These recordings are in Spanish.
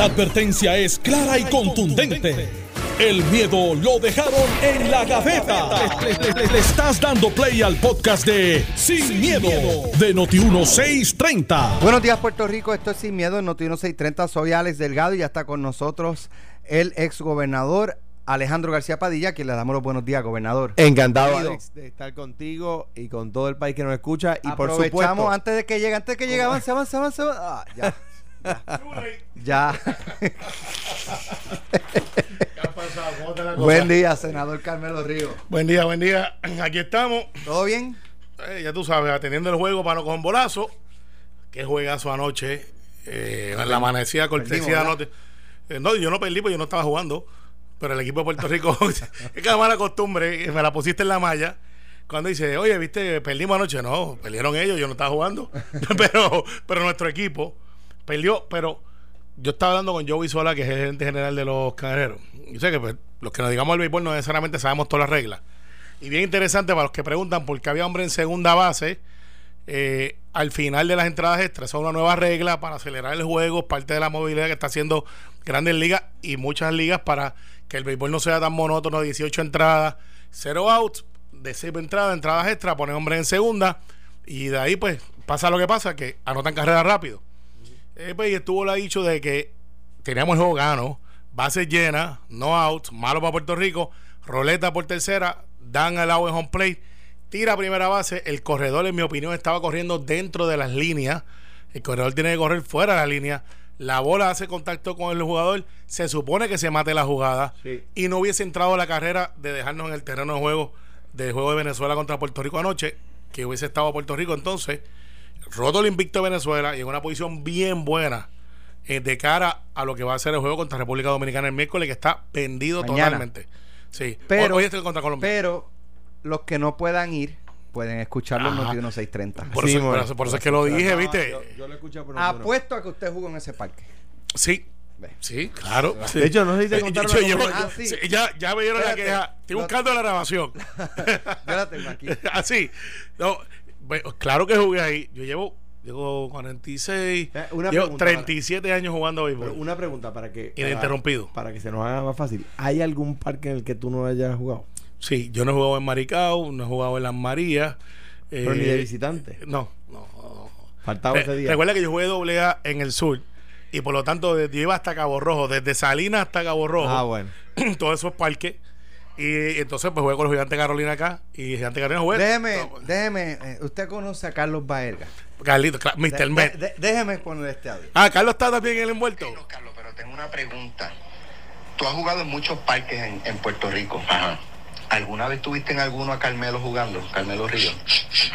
La advertencia es clara y contundente. El miedo lo dejaron en la gaveta. Le, le- le- le estás dando play al podcast de Sin, miedo, de Noti1630. Buenos días, Puerto Rico. Esto es Sin Miedo en Noti 630. Soy Alex Delgado y ya está con nosotros el ex gobernador Alejandro García Padilla, que le damos los buenos días, gobernador. Encantado. Alex, de estar contigo y con todo el país que nos escucha. Y por Aprovechamos supuesto, antes de que llegue, antes de que llegue, avance, avance, avance. avance. Ah, ya. Ya. ya. Buen día, senador Carmelo Río. Buen día, buen día. Aquí estamos. ¿Todo bien? Eh, ya tú sabes, atendiendo el juego para no coger un bolazo. Qué juegazo anoche. Eh, en la amanecida cortesía anoche. Eh, no, yo no perdí porque yo no estaba jugando. Pero el equipo de Puerto Rico, es que la mala costumbre, eh, me la pusiste en la malla. Cuando dice, oye, viste, perdimos anoche. No, perdieron ellos, yo no estaba jugando. pero, pero nuestro equipo perdió. Pero yo estaba hablando con Joey Sola, que es el gerente general de los cangrejeros. Yo sé que pues, los que nos digamos al béisbol no necesariamente sabemos todas las reglas. Y bien interesante para los que preguntan por qué había hombre en segunda base eh, al final de las entradas extras. Es una nueva regla para acelerar el juego, parte de la movilidad que está haciendo grandes ligas y muchas ligas para que el béisbol no sea tan monótono, 18 entradas, 0 outs, de 6 entradas, entradas extras, poner hombre en segunda y de ahí pues pasa lo que pasa, que anotan carreras rápido. Eh, pues, y estuvo la dicho de que teníamos el juego gano, bases llenas, no outs, malo para Puerto Rico, roleta por tercera, dan al lado en home plate, tira a primera base, el corredor en mi opinión estaba corriendo dentro de las líneas, el corredor tiene que correr fuera de la línea, la bola hace contacto con el jugador, se supone que se mate la jugada Sí. y no hubiese entrado la carrera de dejarnos en el terreno de juego del juego de Venezuela contra Puerto Rico anoche, que hubiese estado Puerto Rico entonces, roto el invicto de Venezuela y en una posición bien buena eh, de cara a lo que va a ser el juego contra República Dominicana el miércoles, que está pendido Mañana. totalmente. Sí, Pero- hoy estoy contra Colombia. Pero los que no puedan ir pueden escucharlo en. Noti 1630. por, Sí, eso, por eso- por eso es que lo dije, ¿viste? Yo, yo lo escuché por. Apuesto a que usted jugó en ese parque. Sí. Sí, claro. sí. De hecho, no sé si te contaron yo- la yo Ah, sí. ya, ya me dieron la queja. Estoy buscando la grabación. Yo la tengo aquí. Así. No, bueno, claro que jugué ahí. Yo llevo, llevo 46. Eh, una llevo pregunta, 37 años jugando Pero béisbol. una pregunta para que. Ininterrumpido. Para, que se nos haga más fácil. ¿Hay algún parque en el que tú no hayas jugado? Sí, yo no he jugado en Maricao, no he jugado en Las Marías. Pero eh, ni de visitante. No, no. no. Faltaba Re- ese día. Recuerda que yo jugué doble A en el sur. Y por lo tanto, desde, yo iba hasta Cabo Rojo, desde Salinas hasta Cabo Rojo. Ah, bueno. todos esos parques. Y entonces, pues jugué con los gigantes Carolina acá. Y Gigante Carolina jugué. Déjeme, No, déjeme, eh, usted conoce a Carlos Baerga. Carlito, Mr. De- Met. de- déjeme poner este audio. Ah, Carlos está también en el envuelto. Carlos, Carlos, pero tengo una pregunta. Tú has jugado en muchos parques en, en Puerto Rico. ¿Alguna vez tuviste en alguno a Carmelo jugando? Carmelo Río.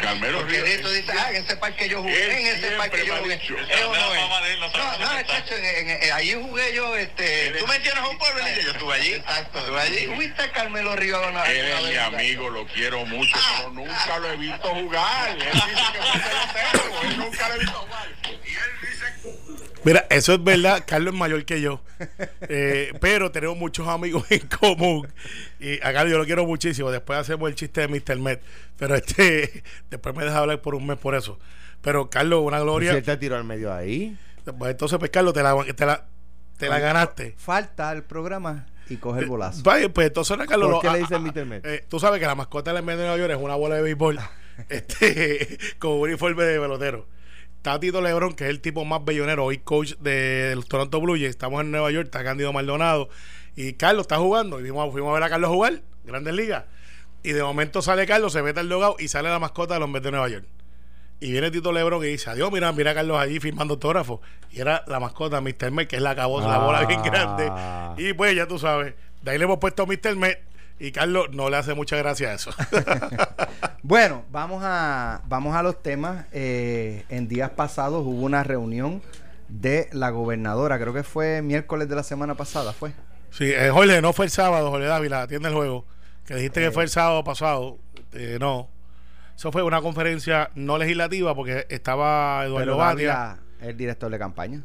Carmelo Ríos. tú dices, ah, en ese parque yo jugué, en ese parque yo jugué. dicho. ¿Es o no no No, chacho, en- en- en- allí jugué yo, este... Tú me tienes a un pueblo, niña, yo estuve allí. Exacto, estuve allí. ¿Fuiste a Carmelo Río una vez? Él es mi amigo, lo quiero mucho, pero nunca lo he visto jugar. Él dice que fue pelotero, él nunca lo he visto jugar. Y él Mira, eso es verdad. Carlos es mayor que yo. Eh, pero tenemos muchos amigos en común. Y a Carlos yo lo quiero muchísimo. Después hacemos el chiste de Mr. Met. Pero este, después me deja hablar por un mes por eso. Pero Carlos, una Si gloria. él te tiró al medio ahí. Pues entonces, pues Carlos, te la, te la, te la ganaste. Falta el programa y coge el bolazo. Vaya, pues entonces Carlos. ¿Por qué lo- le dicen Mr. Met? eh, tú sabes que la mascota del medio de Nueva York es una bola de béisbol este, con un uniforme de pelotero. Está Tito Lebron, que es el tipo más bellonero, hoy coach de los Toronto Blue Jays. Estamos en Nueva York, está Cándido Maldonado. Y Carlos está jugando. Y fuimos, fuimos a ver a Carlos jugar, Grandes Ligas. Y de momento sale Carlos, se mete al logado y sale la mascota de los Mets de Nueva York. Y viene Tito Lebron y dice, adiós, mira, mira a Carlos allí firmando autógrafos. Y era la mascota Mr. Met, que es la cabosa, la bola bien grande. Ah. Y pues ya tú sabes, de ahí le hemos puesto Mr. Met y Carlos no le hace mucha gracia a eso. Bueno, vamos a, vamos a los temas. Eh, en días pasados hubo una reunión de la gobernadora, creo que fue miércoles de la semana pasada, ¿fue? sí, eh, Jorge, no fue el sábado, Jorge Dávila, atiende el juego. Que dijiste que fue el sábado pasado. Eh, no. Eso fue una conferencia no legislativa porque estaba Eduardo Batia. El director de campaña.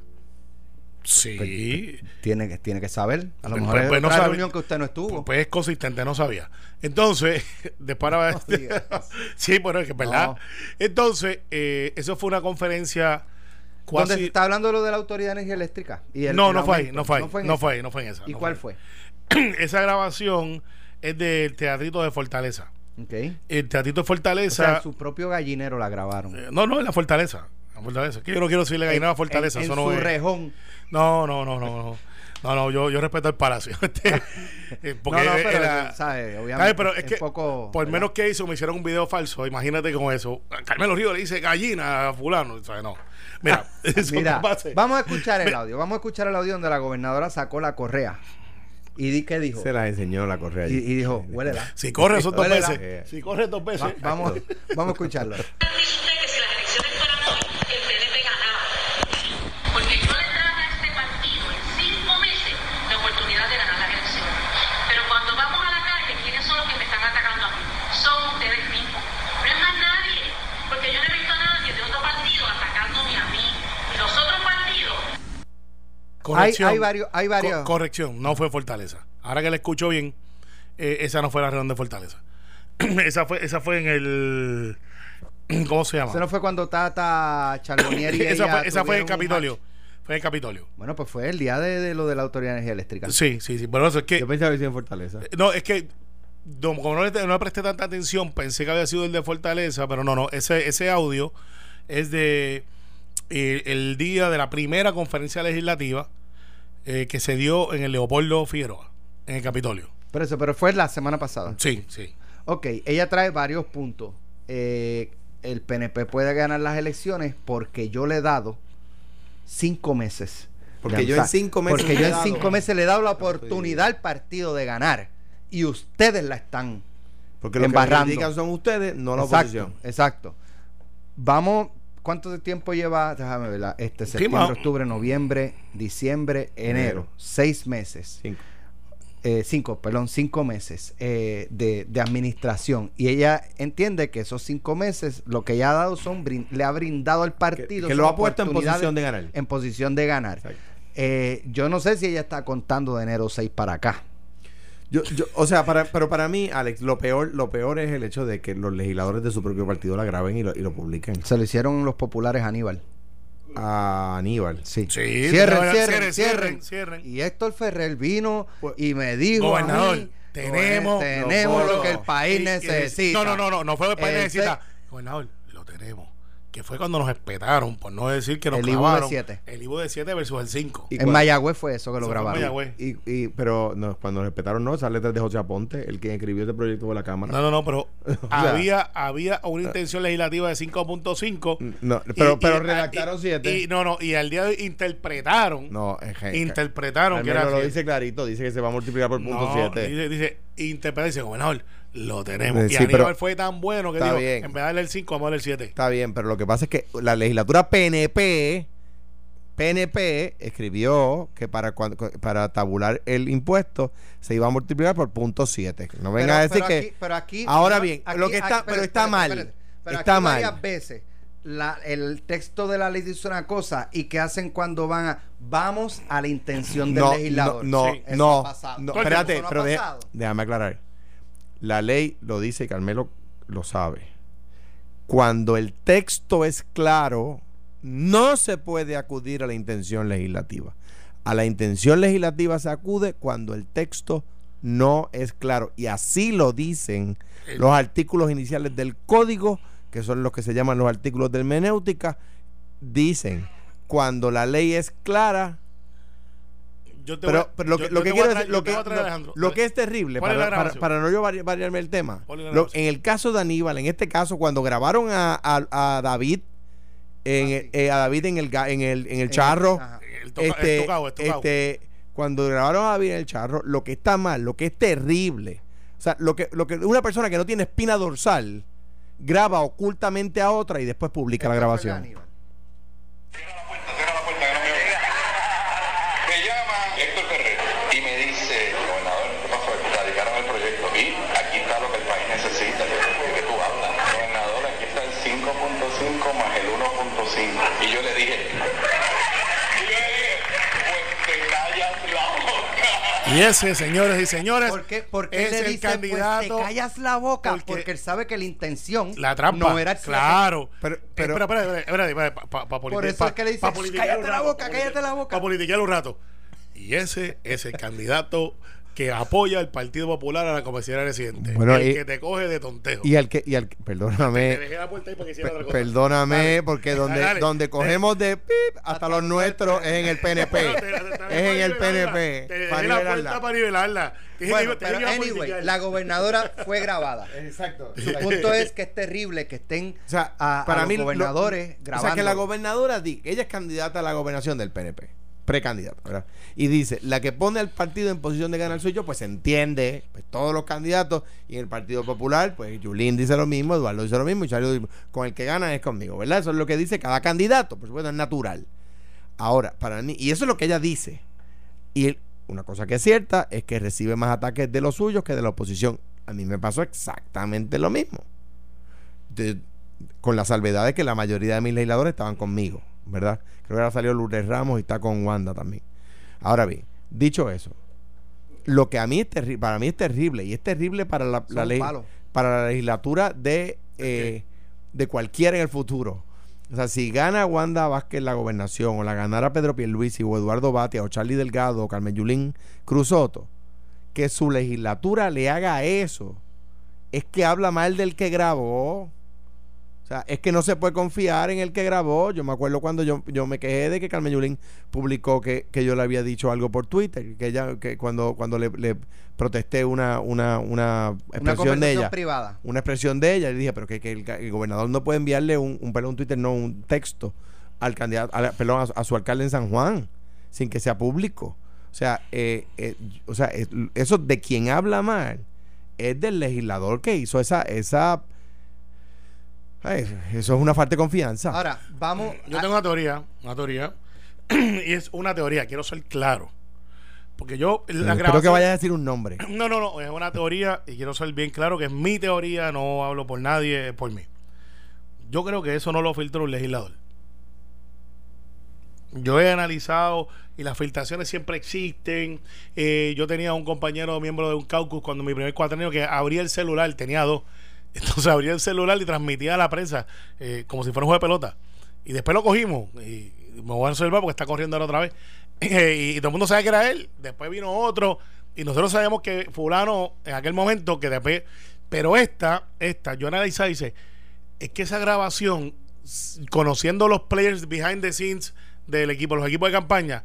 Sí. Tiene que, tiene que saber. A lo Pues- mejor pues- es pues no otra reunión que usted no estuvo. Pues es consistente, no sabía. Entonces, después No sí, pero es que es verdad. No. Entonces, eh, eso fue una conferencia Donde se cuasi... está hablando de lo de la Autoridad de Energía Eléctrica. Y el- No, no fue ahí, no fue ahí, no esa. fue ahí, no fue en esa. ¿Y no cuál fue fue? Esa grabación es del Teatrito de Fortaleza. Ok. El Teatrito de O Fortaleza... sea, su propio gallinero la grabaron. eh, no, no, en la Fortaleza. La Fortaleza. Que yo no quiero decirle gallinero a Fortaleza. En, eso en no su es... rejón. No, no, no, no, no. No, no, yo, yo respeto el palacio. Este, eh, porque no, no, pero, era- ¿sabes? Obviamente. ¿sabes? Pero es que poco, por ¿verdad? menos que hizo, me hicieron un video falso. Imagínate con eso. Carmelo Río le dice gallina a fulano. ¿sabes? No. Mira, eso Mira, no pasa. vamos a escuchar el Mira. audio. Vamos a escuchar el audio donde la gobernadora sacó la correa. ¿Y di qué dijo? Se la enseñó la correa. Y, y dijo, huélela. Si corre son dos veces. Si corre dos veces. Va- vamos, vamos a escucharlo. dice usted que si las elecciones fueran hoy, el PNP ganaba. Porque yo le traje a este partido en cinco meses la oportunidad de ganar las elecciones. Pero cuando vamos a la calle, ¿quiénes son los que me están atacando a mí? Son ustedes mismos. No es más nadie. Porque yo no he visto a nadie de otro partido atacándome a mí. Y los otros partidos Corrección. Hay- hay varios- hay varios- Co- corrección, no fue Fortaleza. Ahora que le escucho bien, eh, esa no fue la reunión de Fortaleza. esa fue esa fue en el ¿cómo se llama? Eso no fue cuando Tata Charbonnier y esa fue, esa fue en Capitolio. Fue en Capitolio. Bueno, pues fue el día de, de lo de la Autoridad de Energía Eléctrica. Sí, sí, sí. Bueno, eso es que Yo pensaba que sí en Fortaleza. no, es que no, como no le, no le presté tanta atención, pensé que había sido el de Fortaleza, pero no, no, ese ese audio es de eh, el día de la primera conferencia legislativa eh, que se dio en el Leopoldo Figueroa, en el Capitolio. Por eso, pero fue la semana pasada. Sí, sí. Ok, ella trae varios puntos. Eh, el PNP puede ganar las elecciones porque yo le he dado cinco meses. Porque yo en cinco meses Porque le yo he en dado- cinco meses le he dado la oportunidad al partido de ganar. Y ustedes la están Porque lo que embarrando. critican son ustedes, no la exacto, oposición. Exacto. Vamos, ¿cuánto de tiempo lleva? Déjame ver, la- este septiembre, octubre, noviembre, diciembre, enero. Seis meses. Cinco. Eh, cinco, perdón, cinco meses eh, de, de administración. Y ella entiende que esos cinco meses lo que ella ha dado son, brin- le ha brindado al partido. que lo ha puesto en posición de ganar. En posición de ganar. Eh, yo no sé si ella está contando de enero 6 para acá. Yo, yo, o sea, para, pero para mí, Alex, lo peor, lo peor es el hecho de que los legisladores de su propio partido la graben y lo, y lo publiquen. Se lo hicieron los populares a Aníbal. A Aníbal. Sí. Sí, cierren, cierren, cierren, cierren, cierren. Y Héctor Ferrer vino Pues, y me dijo. a Gobernador, mí, tenemos, tenemos lo que el país y- y- necesita. No, no, no, no, no fue lo que el país El necesita. Gobernador, lo tenemos. Que fue cuando nos espetaron, por no decir que nos El IBU de clavaron. siete. El IBU de 7 versus el 5. Y En cuando- Mayagüez fue eso que lo Eso grabaron. Mayagüez. Y, y, pero no, cuando respetaron, no, esa letra es de José Aponte, el que escribió este proyecto de la Cámara. No, no, no, pero había, había una intención legislativa de 5.5. No, pero, y- pero y- redactaron y- siete. Y, no, no, y al día de hoy interpretaron. no, es que- interpretaron que era lo dice clarito, dice que se va a multiplicar por punto No, 7. Dice, dice, interpreta dice, gobernador, lo tenemos. Eh, y sí, Aníbal pero- fue tan bueno que dijo, bien. en vez de darle el 5, vamos a darle el 7. Está bien, pero lo que pasa es que la legislatura PNP, PNP escribió que para cuando, para tabular el impuesto se iba a multiplicar por punto 7. No venga a decir pero que pero aquí- ahora bien, aquí- lo que está, aquí- pero está espérate, mal. Pero está aquí mal. varias veces la- el texto de la ley dice una cosa y que hacen cuando van a vamos a la intención del no, legislador. no, Sí, eso no, ha pasado. no, espérate, no pero déjame aclarar. La ley lo dice y Carmelo lo sabe. Cuando el texto es claro, no se puede acudir a la intención legislativa. A la intención legislativa se acude cuando el texto no es claro. Y así lo dicen los artículos iniciales del código, que son los que se llaman los artículos de hermenéutica, dicen, cuando la ley es clara, Yo te voy pero, a- pero lo yo- que, yo lo te que voy a quiero traer- decir, lo que, voy lo- lo es terrible, ¿Cuál es para, no yo vari- variarme el tema, en el caso de Aníbal, en este caso, cuando grabaron a, a- a David, en, Ah, sí. eh, a David en el, ga- en el, en el charro, ajá. El toca- el este, el este, cuando grabaron a David en el charro, lo que está mal, lo que es terrible, o sea, lo que, lo que una persona que no tiene espina dorsal graba ocultamente a otra y después publica la grabación. Aníbal. Cierra la puerta, cierra la puerta, que no me oiga. Me llama Héctor Ferrer y me dice, gobernador, ¿qué pasó? Radicaron el proyecto y aquí está lo que el país necesita. Yo, ¿De qué tú hablas? Gobernador, aquí está el 5.5 más el 1.5. Y yo le dije, y yo le dije, pues te callas la boca. Y ese, señores y señores, ¿Por qué, por qué es le el dice, candidato. pues te callas la boca? porque- Porque, él sabe que la intención la trampa. no era claro. Pero- pero, pero- espera, espera, espera, espera, pa- pa- Por eso pa- es que le dice, pa "Shh, politiquear cállate un la rato, boca, cállate la boca". Para politiquear un rato. Y ese es el candidato que apoya al Partido Popular a la comisaría residente. Bueno, el y- que te coge de tontejo. Y al que, y al que- Te perdóname, dejé la puerta ahí hiciera pe- otra cosa. perdóname, Dale. porque Dale, donde, dale. donde cogemos de pip hasta los nuestros es en el PNP. Pero te- te- te- te- Es en el para. PNP. Te dejé para la nivelarla. puerta para nivelarla. Bueno, que- pero que anyway, la gobernadora fue grabada. Exacto. Su punto es que es terrible que estén O sea, a, a para los mí lo- gobernadores O grabando. sea, que la gobernadora ella es candidata a la gobernación del PNP, precandidata, ¿verdad? Y dice, la que pone al partido en posición de ganar soy yo, pues entiende, pues todos los candidatos y en el Partido Popular, pues Yulín dice lo mismo, Eduardo dice lo mismo y Charlie dice, con el que gana es conmigo, ¿verdad? Eso es lo que dice cada candidato, por supuesto es natural. Ahora, para mí, y eso es lo que ella dice. Y una cosa que es cierta es que recibe más ataques de los suyos que de la oposición. A mí me pasó exactamente lo mismo. Con la salvedad de que la mayoría de mis legisladores estaban conmigo, ¿verdad? Creo que ahora salió Lourdes Ramos y está con Wanda también. Ahora bien, dicho eso, lo que a mí es terrible, para mí es terrible, y es terrible para la, ley, palos. para la legislatura de, eh, de cualquiera en el futuro. O sea, si gana Wanda Vázquez la gobernación, o la ganara Pedro Pierluisi, o Eduardo Batia, o Charlie Delgado, o Carmen Yulín Cruzoto, que su legislatura le haga eso, es que habla mal del que grabó. O sea, es que no se puede confiar en el que grabó. Yo me acuerdo cuando yo, yo me quejé de que Carmen Yulín publicó que, que yo le había dicho algo por Twitter, que ella, que cuando, cuando le, le protesté una, una, una Una expresión de conversación ella privada. una expresión de ella y dije pero que, que el, gobernador no puede enviarle un, un perdón, un Twitter no un texto al candidato a perdón a, su- a su alcalde en San Juan sin que sea público o sea eh, eh, o sea es- eso de quien habla mal es del legislador que hizo esa esa ay, eso es una falta de confianza Ahora, vamos. Yo a- tengo una teoría, una teoría, y es una teoría, quiero ser claro. Porque yo, la espero que grabación- vaya a decir un nombre No, no, no, es una teoría y quiero ser bien claro que es mi teoría, no hablo por nadie, es por mí. Yo creo que eso no lo filtró un legislador. Yo he analizado y las filtraciones siempre existen. Eh, yo tenía un compañero miembro de un caucus cuando mi primer cuatrenio que abría el celular, tenía dos. Entonces abría el celular y transmitía a la prensa eh, como si fuera un juego de pelota. Y después lo cogimos y me voy a resolver porque está corriendo ahora otra vez. y, todo el mundo sabe que era él. Después vino otro y nosotros sabemos que fulano en aquel momento que después... Pero esta, esta, yo analizaba y dice, es que esa grabación, conociendo los players behind the scenes del equipo, los equipos de campaña,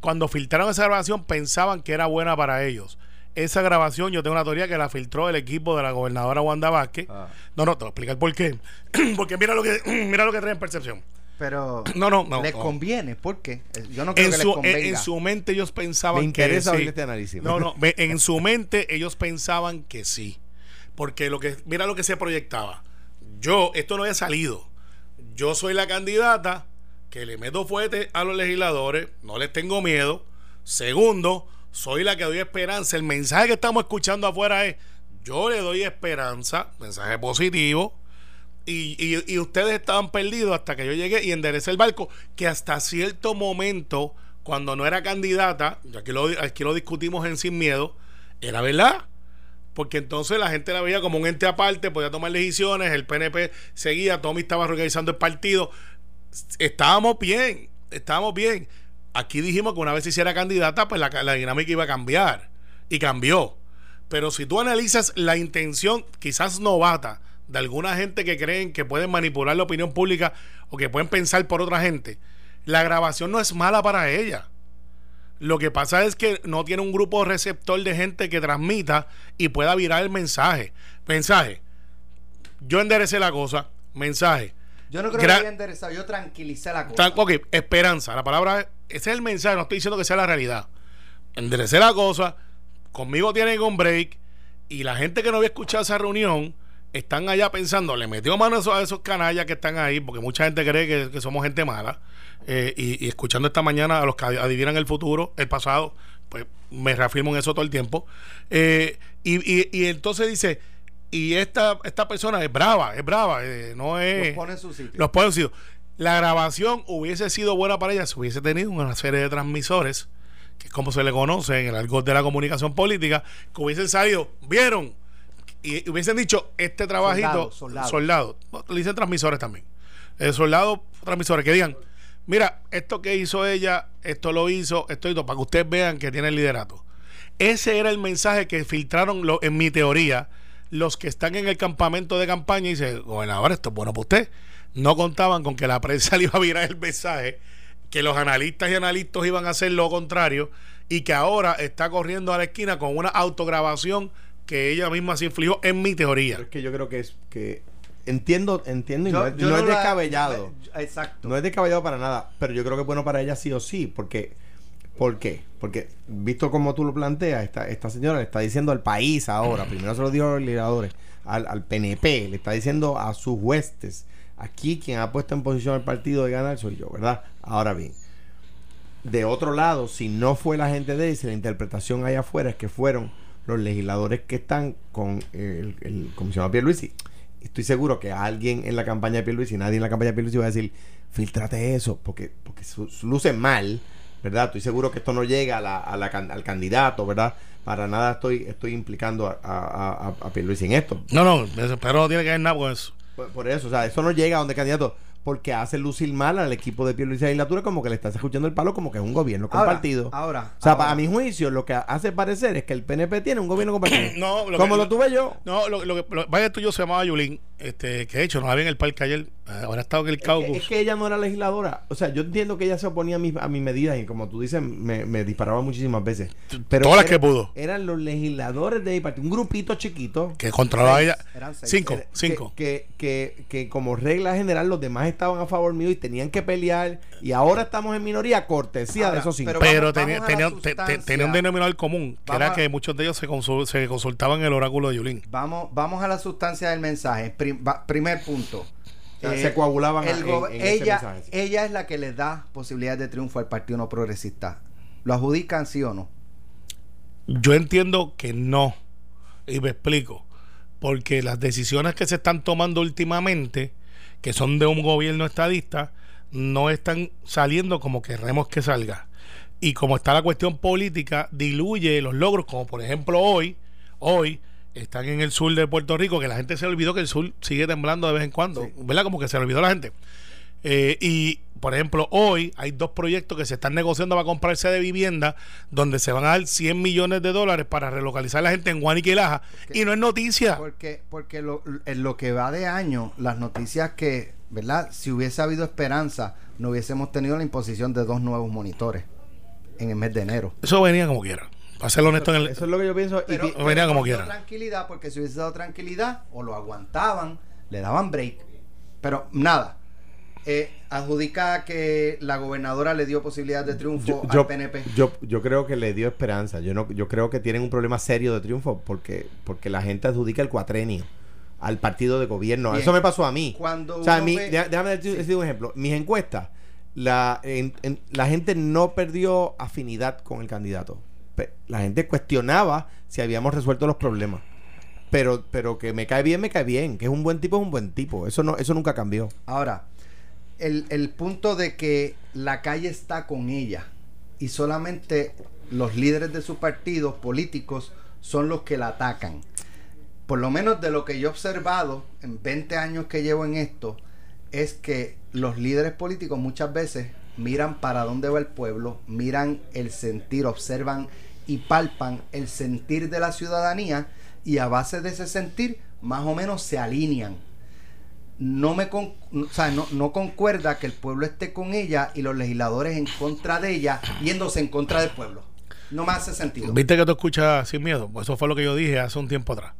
cuando filtraron esa grabación pensaban que era buena para ellos. Esa grabación, yo tengo una teoría que la filtró el equipo de la gobernadora Wanda Vázquez. Ah. No, no, te voy a explicar por qué. Porque mira lo que mira lo que trae en percepción. Pero No, no, no. les no. conviene, ¿por qué? Eh, Yo no creo En que su, les en, convenga. en su mente ellos pensaban me interesa que sí. este análisis No, no, en su mente ellos pensaban que sí. Porque lo que mira lo que se proyectaba. Yo, esto no había salido. Yo soy la candidata que le meto fuerte a los legisladores, no les tengo miedo. Segundo, soy la que doy esperanza. El mensaje que estamos escuchando afuera es, yo le doy esperanza, mensaje positivo. Y, y- ustedes estaban perdidos hasta que yo llegué y enderecé el barco, que hasta cierto momento, cuando no era candidata, aquí lo, aquí lo discutimos en Sin Miedo, era verdad. Porque entonces la gente la veía como un ente aparte, podía tomar decisiones, el PNP seguía, Tommy estaba organizando el partido. Estábamos bien, estábamos bien. Aquí dijimos que una vez se hiciera candidata, pues la, la dinámica iba a cambiar. Y cambió. Pero si tú analizas la intención, quizás novata, de alguna gente que creen que pueden manipular la opinión pública o que pueden pensar por otra gente, la grabación no es mala para ella. Lo que pasa es que no tiene un grupo receptor de gente que transmita y pueda virar el mensaje. Mensaje. Yo enderecé la cosa. Mensaje. Yo no creo Gra- que haya enderezado, yo tranquilicé la cosa. Ok, esperanza. La palabra, es- ese es el mensaje. No estoy diciendo que sea la realidad. Enderecé la cosa. Conmigo tienen un break. Y la gente que no había escuchado esa reunión están allá pensando, le metió mano a esos, a esos canallas que están ahí, porque mucha gente cree que, que somos gente mala. Eh, y, y escuchando esta mañana a los que adivinan el futuro, el pasado, pues me reafirmo en eso todo el tiempo. Eh, y, y- y entonces dice, y esta, esta persona es brava, es brava, eh, no es... Los pone en su sitio. Los pone en su sitio. La grabación hubiese sido buena para ella si hubiese tenido una serie de transmisores que es como se le conoce en el argot de la comunicación política, que hubiesen salido, vieron, y hubiesen dicho, este trabajito, Soldado, soldado. soldado, le dicen transmisores también, eh, soldados, transmisores, que digan, mira, esto que hizo ella, esto lo hizo, esto todo, para que ustedes vean que tiene el liderato. Ese era el mensaje que filtraron, lo- en mi teoría, los que están en el campamento de campaña y dicen, gobernador, esto es bueno para usted. No contaban con que la prensa le iba a virar el mensaje, que los analistas y analistas iban a hacer lo contrario y que ahora está corriendo a la esquina con una autograbación que ella misma se infligió, en mi teoría. Pero es que yo creo que es que entiendo, entiendo y Yo- no, es, yo no es la- descabellado. Exacto. No es descabellado para nada, pero yo creo que es bueno para ella sí o sí, porque ¿por qué? Porque visto como tú lo planteas, esta, señora le está diciendo al país ahora, primero se lo dijo a los legisladores, al, al PNP, le está diciendo a sus huestes, aquí quien ha puesto en posición al partido de ganar soy yo, ¿verdad? Ahora bien, de otro lado, si no fue la gente de él, si la interpretación allá afuera es que fueron los legisladores que están con el, el comisionado Pierluisi, estoy seguro que alguien en la campaña de Pierluisi, nadie en la campaña de Pierluisi va a decir, filtrate eso, porque, porque su- luce mal, ¿verdad? Estoy seguro que esto no llega a la- a la al candidato, ¿verdad? Para nada estoy, estoy implicando a, a, a, a Pierluisi en esto. No, no, pero no tiene que ver nada con eso. Por, por eso, o sea, eso no llega a donde candidato, porque hace lucir mal al equipo de Pierluisi y la legislatura como que le estás escuchando el palo como que es un gobierno compartido. ahora, o sea, ahora. para mi juicio, lo que hace parecer es que el PNP tiene un gobierno compartido. No, lo como que- lo tuve yo. No, lo, lo que lo, vaya tuyo se llamaba Yulín, este, que de hecho no había en el parque ayer, eh, ahora ha estado en el Es que, caucus. es que ella no era legisladora. O sea, yo entiendo que ella se oponía a mi, a mi medida y como tú dices, me, me disparaba muchísimas veces. Pero Todas las que pudo. Eran los legisladores de mi partido, un grupito chiquito. que controlaba Seis, ella. eran seis. Cinco, que- cinco. Que, que, que como regla general los demás estaban a favor mío y tenían que pelear. Y ahora estamos en minoría, cortesía Ahora, de esos cinco. pero tenía, tenía, te- te- sustancia. tenía un denominador común, que Vamos era que muchos de ellos se, consul- se consultaban en el oráculo de Yulín. Vamos, vamos a la sustancia del mensaje. Prim- va- primer punto. Sea, se coagulaban el en- ese ella, mensaje. ella es la que le da posibilidades de triunfo al Partido No Progresista. ¿Lo adjudican sí o no? Yo entiendo que no, y me explico, porque las decisiones que se están tomando últimamente, que son de un gobierno estadista, no están saliendo como queremos que salga. Y como está la cuestión política, diluye los logros, como por ejemplo hoy, hoy están en el sur de Puerto Rico, que la gente se olvidó que el sur sigue temblando de vez en cuando, ¿verdad? Como que se olvidó la gente. Eh, y, por ejemplo, hoy hay dos proyectos que se están negociando para comprarse de vivienda, donde se van a dar 100 millones de dólares para relocalizar a la gente en Guanica y Laja. Y no es noticia. Porque, porque lo, en lo que va de año, las noticias que, ¿verdad? Si hubiese habido esperanza, no hubiésemos tenido la imposición de dos nuevos monitores en el mes de enero. Eso venía como quiera. Para ser honesto, en el, Eso es lo que yo pienso. y Pero, pi- pero venía como quiera. tranquilidad, porque si hubiese dado tranquilidad, o lo aguantaban, le daban break. Pero nada. Eh, adjudica que la gobernadora le dio posibilidad de triunfo yo, al yo, PNP. yo, yo creo que le dio esperanza. Yo no, yo creo que tienen un problema serio de triunfo porque, porque la gente adjudica el cuatrenio al partido de gobierno. Bien. Eso me pasó a mí. Cuando o sea, mi- ve- déjame decir decir un ejemplo. Mis encuestas, la, en- en- la gente no perdió afinidad con el candidato. La gente cuestionaba si habíamos resuelto los problemas. Pero, pero que me cae bien, me cae bien. Que es un buen tipo, es un buen tipo. Eso no, eso nunca cambió. Ahora, el, el punto de que la calle está con ella y solamente los líderes de sus partidos políticos son los que la atacan. Por lo menos de lo que yo he observado en 20 años que llevo en esto, es que los líderes políticos muchas veces miran para dónde va el pueblo, miran el sentir, observan y palpan el sentir de la ciudadanía y a base de ese sentir más o menos se alinean no me con- o sea, no, concuerda que el pueblo esté con ella y los legisladores en contra de ella yéndose en contra del pueblo. No me hace sentido. ¿Viste que tú escuchas sin miedo? Pues eso fue lo que yo dije hace un tiempo atrás.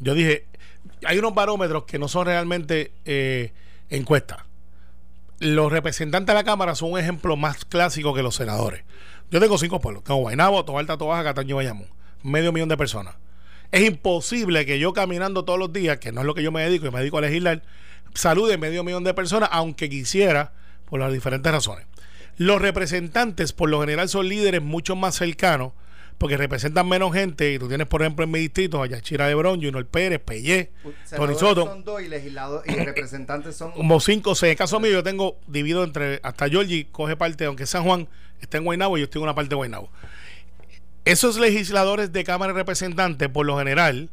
Yo dije, hay unos barómetros que no son realmente eh, encuestas. Los representantes de la Cámara son un ejemplo más clásico que los senadores. Yo tengo cinco pueblos. Tengo Guaynabo, Tobalta, Tobaja, Cataño y Bayamón. Medio millón de personas. Es imposible que yo caminando todos los días, que no es lo que yo me dedico, yo me dedico a legislar, salude medio millón de personas, aunque quisiera, por las diferentes razones. Los representantes, por lo general, son líderes mucho más cercanos, porque representan menos gente. Y tú tienes, por ejemplo, en mi distrito, a Yachira Lebrón, Junior Pérez, Pellé, Tony Senadores Soto, son dos y legisladores y representantes son como cinco o seis. En el caso mío, yo tengo dividido entre. Hasta Georgie coge parte, aunque San Juan está en Guaynabo, yo estoy en una parte de Guaynabo. Esos legisladores de Cámara de Representantes, por lo general,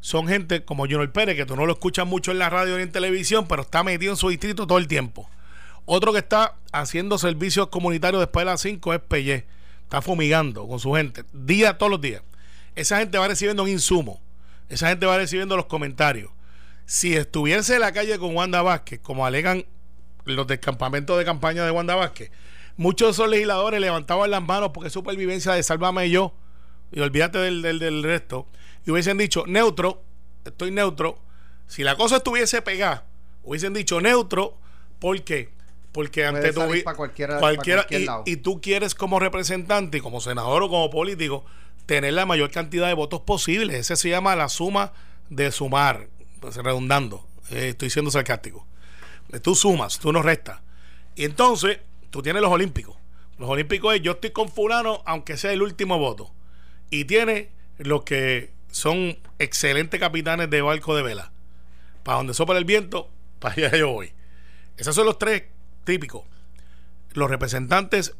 son gente como Junior Pérez, que tú no lo escuchas mucho en la radio ni en televisión, pero está metido en su distrito todo el tiempo. Otro que está haciendo servicios comunitarios después de las 5 es Pelle. Está fumigando con su gente, día todos los días. Esa gente va recibiendo un insumo. Esa gente va recibiendo los comentarios. Si estuviese en la calle con Wanda Vázquez, como alegan los del campamento de campaña de Wanda Vázquez, muchos de esos legisladores levantaban las manos porque es supervivencia de Sálvame yo y olvídate del, del, del resto y hubiesen dicho neutro, estoy neutro. Si la cosa estuviese pegada, hubiesen dicho neutro, ¿por qué? Porque ante tu salir vi- pa' cualquiera- cualquiera pa' cualquier y, lado. y tú quieres como representante y como senador o como político tener la mayor cantidad de votos posible. Ese se llama la suma de sumar, pues, redundando. Eh, estoy siendo sarcástico. Tú sumas, tú no restas. Y entonces, tú tienes los olímpicos. Los olímpicos es yo estoy con fulano, aunque sea el último voto. Y tiene los que son excelentes capitanes de barco de vela. Para donde sopla el viento, para allá yo voy. Esos son los tres típicos. Los representantes,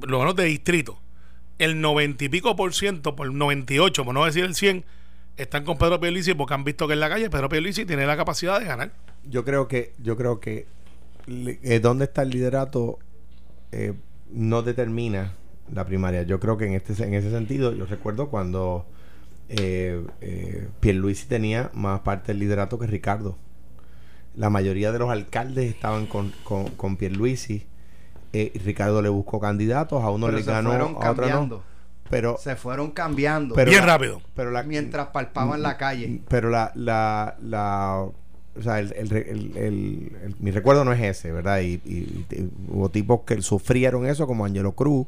los menos de distrito, el noventa y pico por ciento, por 98, por no decir el 100, están con Pedro Pierluisi porque han visto que en la calle Pedro Pierluisi tiene la capacidad de ganar. Yo creo que, yo creo que eh, dónde está el liderato eh, no determina la primaria. Yo creo que en este en ese sentido, yo recuerdo cuando eh, eh, tenía más parte del liderato que Ricardo. La mayoría de los alcaldes estaban con, con, con Pierluisi. Eh, y Ricardo le buscó candidatos, a uno Pero le se ganó, fueron a otro no. Pero, Se fueron cambiando. pero Bien la- rápido. Pero la, mientras palpaban la calle. pero la, la, la o sea, el, el, el- el- el- mi recuerdo no es ese, ¿verdad? Y, y- y hubo tipos que sufrieron eso, como Angelo Cruz,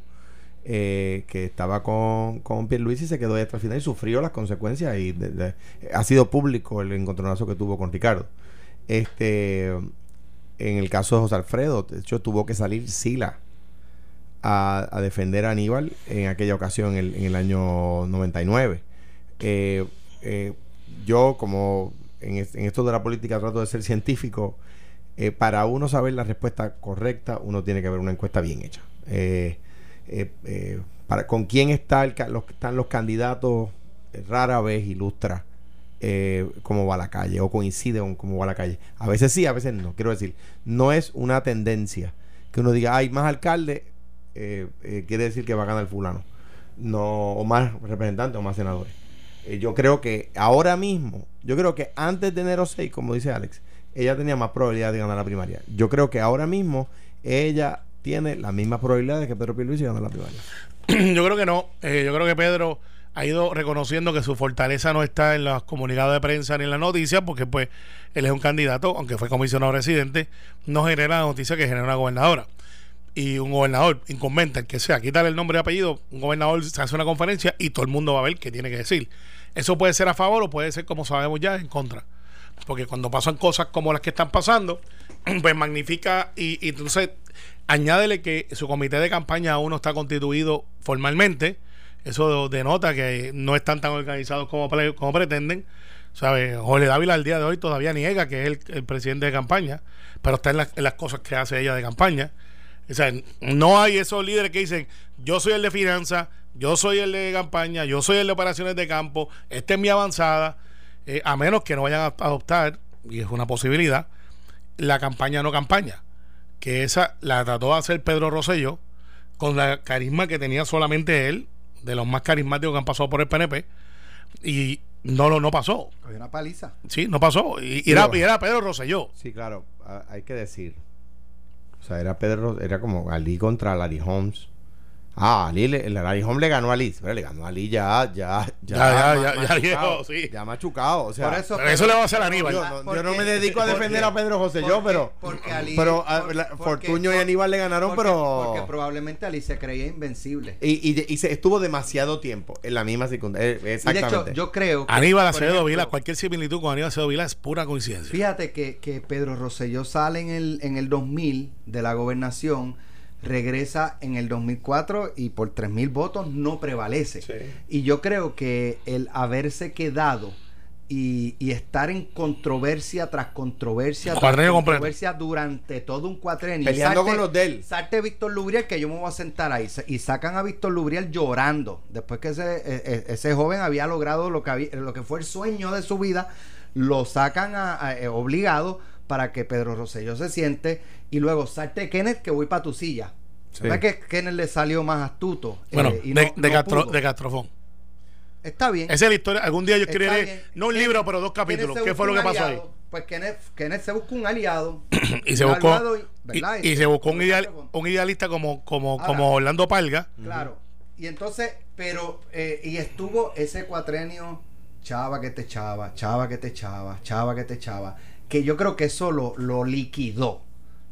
eh, que estaba con, con Pierluisi y se quedó ahí hasta el final y sufrió las consecuencias y de- de- ha sido público el encontronazo que tuvo con Ricardo. Este, en el caso de José Alfredo, de hecho tuvo que salir Sila a, defender a Aníbal en aquella ocasión, en el, año 99. Eh, eh, yo, como en, es- en esto de la política trato de ser científico, eh, para uno saber la respuesta correcta, uno tiene que ver una encuesta bien hecha. Eh, eh, para, ¿Con quién está el, los, están los candidatos? Rara vez ilustra eh, cómo va la calle o coincide con cómo va la calle. A veces sí, a veces no. Quiero decir, no es una tendencia que uno diga, hay más alcalde, eh, eh, quiere decir que va a ganar fulano. No, o más representantes o más senadores. Eh, yo creo que ahora mismo, yo creo que antes de enero 6, como dice Alex, ella tenía más probabilidad de ganar la primaria. Yo creo que ahora mismo ella tiene las mismas probabilidades que Pedro Pierluisi de ganar la primaria. yo creo que no. Yo creo que Pedro ha ido reconociendo que su fortaleza no está en los comunicados de prensa ni en las noticias, porque pues él es un candidato, aunque fue comisionado residente, no genera la noticia que genera una gobernadora. Y un gobernador incumbente, el que sea, quítale el nombre y apellido, un gobernador se hace una conferencia y todo el mundo va a ver qué tiene que decir. Eso puede ser a favor o puede ser, como sabemos ya, en contra. Porque cuando pasan cosas como las que están pasando, pues magnifica y, y entonces añádele que su comité de campaña aún no está constituido formalmente. Eso denota que no están tan organizados como, como pretenden. ¿Sabe? Jorge Dávila al día de hoy todavía niega que es el, presidente de campaña, pero está en, en las cosas que hace ella de campaña. O sea, no hay esos líderes que dicen, yo soy el de finanzas, yo soy el de campaña, yo soy el de operaciones de campo, esta es mi avanzada, eh, a menos que no vayan a adoptar, y es una posibilidad, la campaña no campaña, que esa la trató de hacer Pedro Rosselló con la carisma que tenía solamente él, de los más carismáticos que han pasado por el PNP, y no lo no pasó. Cogió una paliza. Sí, no pasó. Y, y era, y era Pedro Rosselló. Sí, claro, a- hay que decir. O sea, era Pedro, era como Ali contra Larry Holmes. Ah, Ali, le, el Larry Holmes le ganó a Ali. Pero le ganó a Ali ya, ya, Ya, ya, ya, ya, ya machucado, viejo, sí. Ya machucado. O sea, Por eso, Pero eso le va a hacer a Aníbal. yo, no, yo no me dedico a defender porque- a Pedro José, yo, pero. porque Ali- pero a- por- la- porque- Fortuño y Aníbal le ganaron, porque, pero. Porque probablemente Ali se creía invencible. y, y, y se estuvo demasiado tiempo en la misma circunstancia. Y de Exactamente. hecho, yo creo que, Aníbal Acevedo Vila, cualquier similitud con Aníbal Acevedo Vila es pura coincidencia. Fíjate que, que Pedro Rosselló sale en el, en el 2000 de la gobernación, regresa en el 2004 y por 3.000 votos no prevalece. Y yo creo que el haberse quedado y, y estar en controversia tras controversia tras controversia durante todo un cuatrenio. Peleando Salte- con los de él. Salte Víctor Lubriel que yo me voy a sentar ahí y sacan a Víctor Lubriel llorando después que ese, e- e- ese joven había logrado lo que, había- lo que fue el sueño de su vida, lo sacan a- a- eh, obligado para que Pedro Rosselló se siente y luego salte Kenneth que voy para tu silla. Sí. ¿Verdad que Kenneth le salió más astuto? Bueno, Eh, y de, no- de, no Castro- pudo? de Castrofón. Está bien. Esa es la historia. Algún día yo escribiré, no un libro, pero dos capítulos. ¿Qué fue lo que pasó ahí? Pues Kenneth, Kenneth se busca un aliado. Y se buscó, y, se buscó un, ideal- idealista como, como, Ahora- como Orlando Palga. Claro. Y entonces, pero, eh, y estuvo ese cuatrenio, chava que te echaba, chava que te echaba, chava que te echaba, que yo creo que eso lo, lo liquidó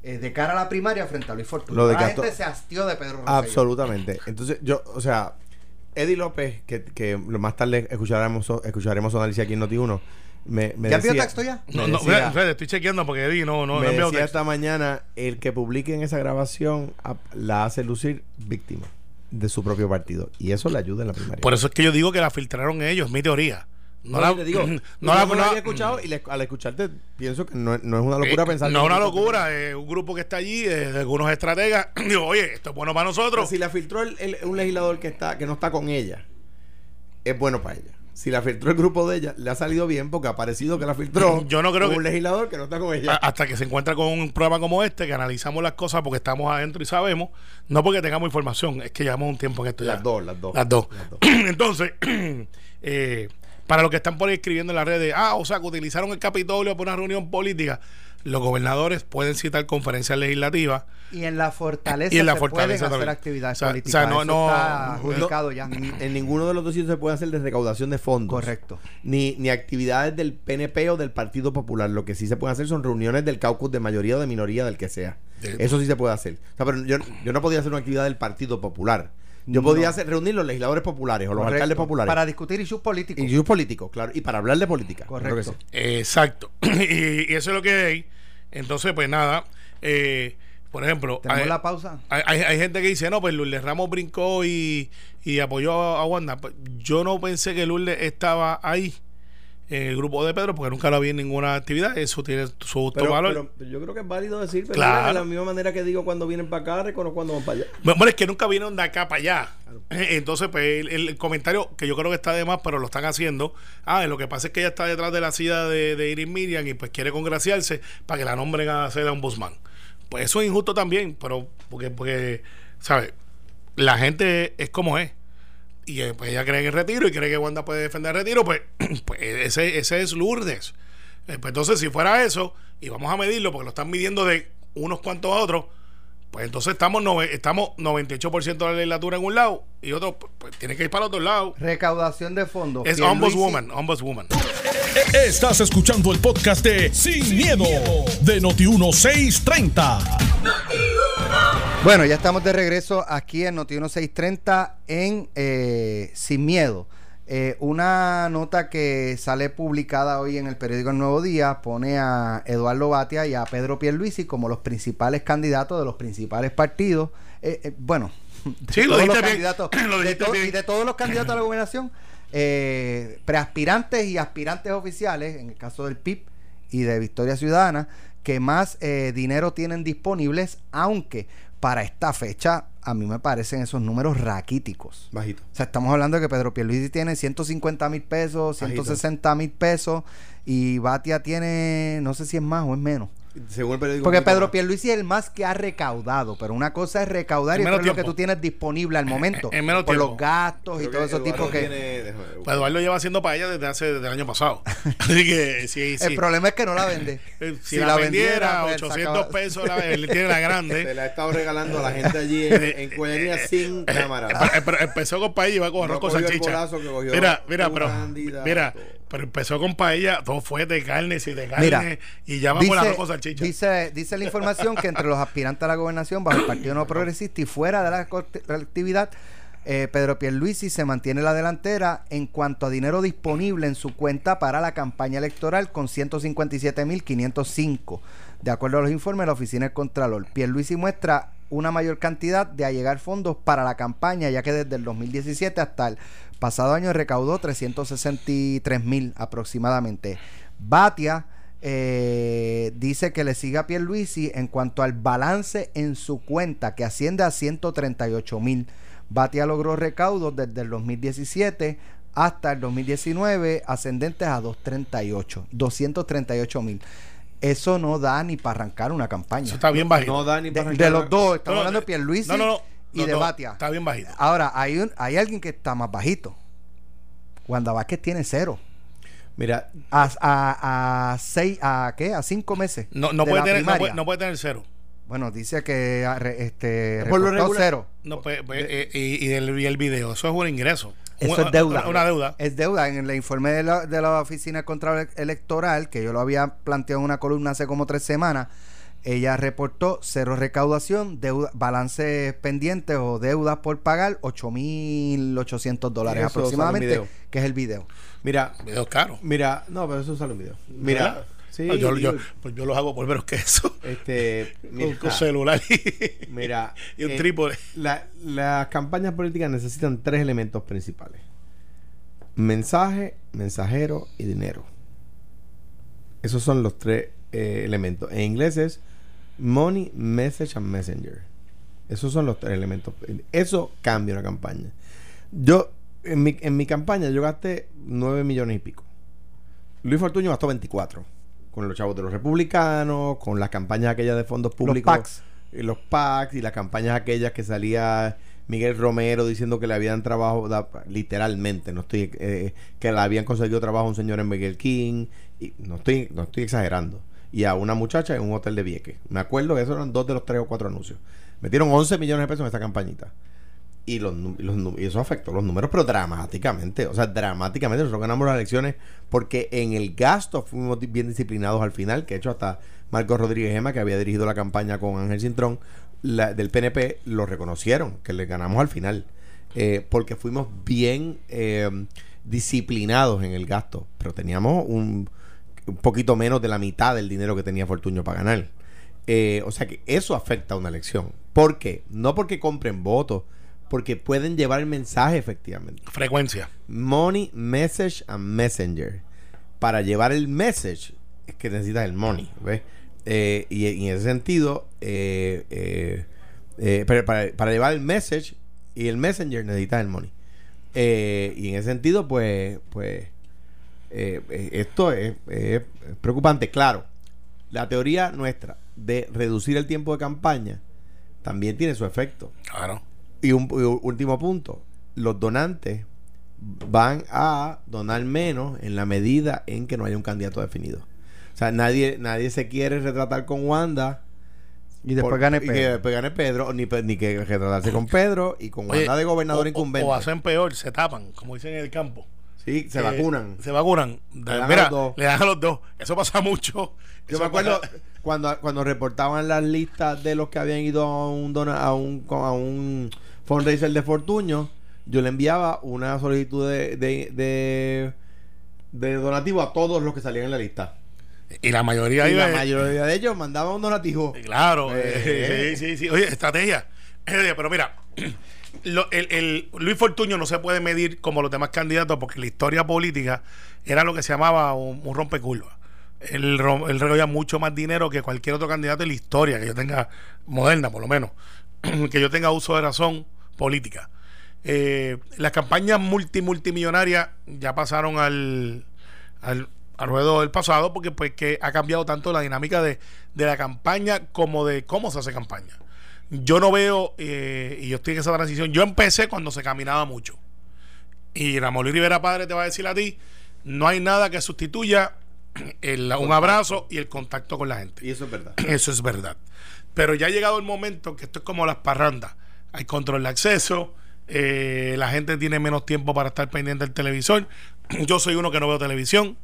eh, de cara a la primaria frente a Luis Fortuna. Lo de la Castro- gente se hastió de Pedro Rosselló. Absolutamente. Entonces, yo, o sea, Eddie López, que, que lo más tarde escucharemos, escucharemos su análisis aquí en Noti1, me, me ¿Ya decía, texto ya? No, me no, decía- Fred, estoy chequeando porque Eddie no, no, no me decía texto. esta mañana, el que publique en esa grabación la hace lucir víctima de su propio partido. Y eso le ayuda en la primaria. Por eso es que yo digo que la filtraron ellos, mi teoría. No, No, la, te digo, no, la, no había escuchado y le- al escucharte pienso que no, no es una locura eh, pensar No es una locura, es un grupo que está allí, eh, de algunos estrategas. Digo, oye, esto es bueno para Pero nosotros. si la filtró el- el- un legislador que está que no está con ella, es bueno para ella. Si la filtró el grupo de ella, le ha salido bien porque ha parecido que la filtró Yo no creo un que- legislador que no está con ella. Hasta que se encuentra con un programa como este, que analizamos las cosas porque estamos adentro y sabemos, no porque tengamos información, es que llevamos un tiempo en esto ya. Las dos, las dos. Las dos. Las dos. Entonces, eh, para los que están por ahí escribiendo en las redes, ah, o sea, que utilizaron el Capitolio para una reunión política, los gobernadores pueden citar conferencias legislativas. Y en la fortaleza Y en la se fortaleza pueden hacer también. actividades O sea, políticas. o sea, no- Eso no- está no- adjudicado ya. En ninguno de los dos sitios se puede hacer de recaudación de fondos. Correcto. Ni, ni actividades del PNP o del Partido Popular. Lo que sí se puede hacer son reuniones del caucus de mayoría o de minoría del que sea. De- Eso sí se puede hacer. O sea, pero yo, yo no podía hacer una actividad del Partido Popular. Yo No. podía hacer, reunir los legisladores populares o los Correcto. alcaldes populares. Para discutir issues políticos. y yo político, claro. Y para hablar de política. Correcto. Sí. Exacto. y, y eso es lo que hay. Entonces, pues nada. eh, por ejemplo, Tenemos hay, la pausa. hay, hay- hay gente que dice, no, pues Lourdes Ramos brincó y, y apoyó a, a Wanda. Pues, yo no pensé que Lourdes estaba ahí en el grupo de Pedro porque nunca lo vi en ninguna actividad. Eso tiene su justo Pero, valor. pero yo creo que es válido decir, pero Claro. mira, de la misma manera que digo cuando vienen para acá, reconozco cuando van para allá. Bueno, es que nunca vinieron de acá para allá. Entonces, pues el, el comentario que yo creo que está de más, pero lo están haciendo. Ah, lo que pasa es que ella está detrás de la silla de, de Iris Miriam y pues quiere congraciarse para que la nombren a ser ombudsman. Pues eso es injusto también, pero porque, porque ¿sabes? La gente es como es. Y eh, pues ella cree en el retiro y cree que Wanda puede defender el retiro, pues, pues ese, ese es Lourdes. Eh, pues entonces, si fuera eso, y vamos a medirlo, porque lo están midiendo de unos cuantos a otros, pues entonces estamos, nove- estamos 98% de la legislatura en un lado y otro, pues, pues, tiene que ir para el otro lado. Recaudación de fondos. Es ombudswoman, ombudswoman. Estás escuchando el podcast de Sin, miedo, de Noti1630. Bueno, ya estamos de regreso aquí en Noti 1630 en eh, Sin Miedo. Eh, una nota que sale publicada hoy en el periódico El Nuevo Día pone a Eduardo Batia y a Pedro Pierluisi como los principales candidatos de los principales partidos. Eh, eh, bueno, de Sí, lo todos los dijiste bien. candidatos, Lo de dijiste to- bien. y de todos los candidatos a la gobernación, eh, preaspirantes y aspirantes oficiales, en el caso del PIB y de Victoria Ciudadana, que más eh, dinero tienen disponibles, aunque para esta fecha a mí me parecen esos números raquíticos. Bajito. O sea, estamos hablando de que Pedro Pierluisi tiene 150 mil pesos, Bajito. 160 mil pesos y Batia tiene, no sé si es más o es menos. Según el periódico. Porque Pedro. Pierluisi es el más que ha recaudado, pero una cosa es recaudar y En otra menos es lo que tú tienes disponible al momento. en menos por tiempo. los gastos y Creo todo que esos Eduardo tipos que... tiene- Pues Eduardo lleva haciendo para ella desde hace desde el año pasado. Así que sí, sí. El problema es que no la vende. Eh, si, la, vendiera, pues, 800 sacaba- pesos, la, él tiene la Se grande. la ha estado regalando a la gente allí en, en Cuellanía sin cámara. Eh, pero empezó con paella y va con No arroz con cogió el salchicha. Mira, mira, pero mira, pero empezó con paella, todo fue de carne, sí, de carne Mira, y ya va con arroz con salchicha. dice, dice la información que entre los aspirantes a la gobernación bajo el Partido No Progresista y fuera de la colectividad, eh, Pedro Pierluisi se mantiene en la delantera en cuanto a dinero disponible en su cuenta para la campaña electoral con 157.505. De acuerdo a los informes de la Oficina del Contralor, Pierluisi muestra una mayor cantidad de allegar fondos para la campaña, ya que desde el 2017 hasta el pasado año recaudó 363 mil aproximadamente. Batia eh, dice que le sigue a Pierluisi en cuanto al balance en su cuenta, que asciende a 138 mil. Batia logró recaudos desde el 2017 hasta el 2019 ascendentes a 238, 238 mil. Eso no da ni para arrancar una campaña. Eso está bien bajito. No da ni De, para de los dos, estamos No, hablando de Pierluisi no, no, no, y no, de no, Batia. Está bien bajito. Ahora, hay, un, hay alguien que está más bajito. Wanda Vázquez tiene cero. Mira, A, a, a seis, a qué? A cinco meses. No, no, de puede tener, no, primaria. puede, no puede tener cero. Bueno, dice que ah, este Por lo reportó regular- cero. No, pues, pues, eh, y, y el, y el video, eso es un ingreso. Eso es deuda. Una, una deuda. Es deuda. En el informe de la, de la Oficina de Control Electoral, que yo lo había planteado en una columna hace como tres semanas, ella reportó cero recaudación, deuda, balances pendientes o deudas por pagar, 8.800 dólares aproximadamente, video. que es el video. mira, Videos caros. mira, no, pero eso sale en video. Mira, ¿Verdad? sí, No, yo, pues yo los hago por menos que eso. este, Con, mira, con celular y, mira, y un eh, trípode. la- las campañas políticas necesitan tres elementos principales: mensaje, mensajero y dinero. Esos son los tres eh, elementos. En inglés es money, message and messenger. Esos son los tres elementos. Eso cambia una campaña. Yo, en mi, en mi campaña, yo gasté 9 millones y pico. Luis Fortuño gastó 24. Con los chavos de los republicanos, con las campañas aquellas de fondos públicos. PACs. y los PACs y las campañas aquellas que salía Miguel Romero diciendo que le habían trabajo, da- literalmente, no estoy, eh, que le habían conseguido trabajo a un señor en Miguel King, y no estoy, no estoy exagerando. Y a una muchacha en un hotel de Vieques. Me acuerdo que esos eran dos de los tres o cuatro anuncios. Metieron 11 millones de pesos en esta campañita. Y, los, y eso afectó los números, pero dramáticamente. O sea, dramáticamente. Nosotros ganamos las elecciones porque en el gasto fuimos bien disciplinados al final. Que de hecho, hasta Marcos Rodríguez Gema, que había dirigido la campaña con Ángel Cintrón la- del PNP, lo reconocieron, que le ganamos al final. Eh, porque fuimos bien eh, disciplinados en el gasto. Pero teníamos un, un poquito menos de la mitad del dinero que tenía Fortuño para ganar. Eh, o sea que eso afecta a una elección. ¿Por qué? No porque compren votos, porque pueden llevar el mensaje efectivamente. Frecuencia. Money, message and messenger. Para llevar el message es que necesitas el money, ¿ves? Eh, y, y en ese sentido, eh, eh, pero para, para llevar el message y el messenger necesitas el money. Y en ese sentido, pues, pues eh, eh, esto es, es preocupante. Claro, la teoría nuestra de reducir el tiempo de campaña también tiene su efecto. Claro. Y un y un último punto, los donantes van a donar menos en la medida en que no haya un candidato definido. O sea, nadie, nadie se quiere retratar con Wanda. Y después por- gane y que Pedro. después gane Pedro, ni, que retratarse con Pedro y con Oye, Wanda de gobernador o- o- incumbente. O hacen peor, se tapan, como dicen en el campo. Sí, se Eh, vacunan. Se vacunan. dan a los dos. le dan a los dos. Eso pasa mucho. Yo Eso me acuerdo pasa- cuando, cuando reportaban las listas de los que habían ido a un dona, a un a un fundraiser de Fortuño, yo le enviaba una solicitud de, de, de, de donativo a todos los que salían en la lista. Y la mayoría y la iba- mayoría de ellos mandaban un donativo. Claro, Eh. eh, sí, sí, sí. Oye, estrategia. Eh, Pero mira, lo- el, el Luis Fortuño no se puede medir como los demás candidatos porque la historia política era lo que se llamaba un, un rompecurvas. Él, él recogía mucho más dinero que cualquier otro candidato en la historia que yo tenga, moderna por lo menos, que yo tenga uso de razón política. Eh, las campañas multi multimillonarias ya pasaron al, al, al ruedo del pasado porque pues que ha cambiado tanto la dinámica de, de la campaña como de cómo se hace campaña. Yo no veo, eh, y yo estoy en esa transición, yo empecé cuando se caminaba mucho. Y Ramón Luis Rivera Padre te va a decir a ti, no hay nada que sustituya el- un abrazo y el contacto con la gente. Y eso es verdad. Eso es verdad. Pero ya ha llegado el momento que esto es como las parrandas. Hay control de acceso, eh, la gente tiene menos tiempo para estar pendiente del televisor. Yo soy uno que no veo televisión.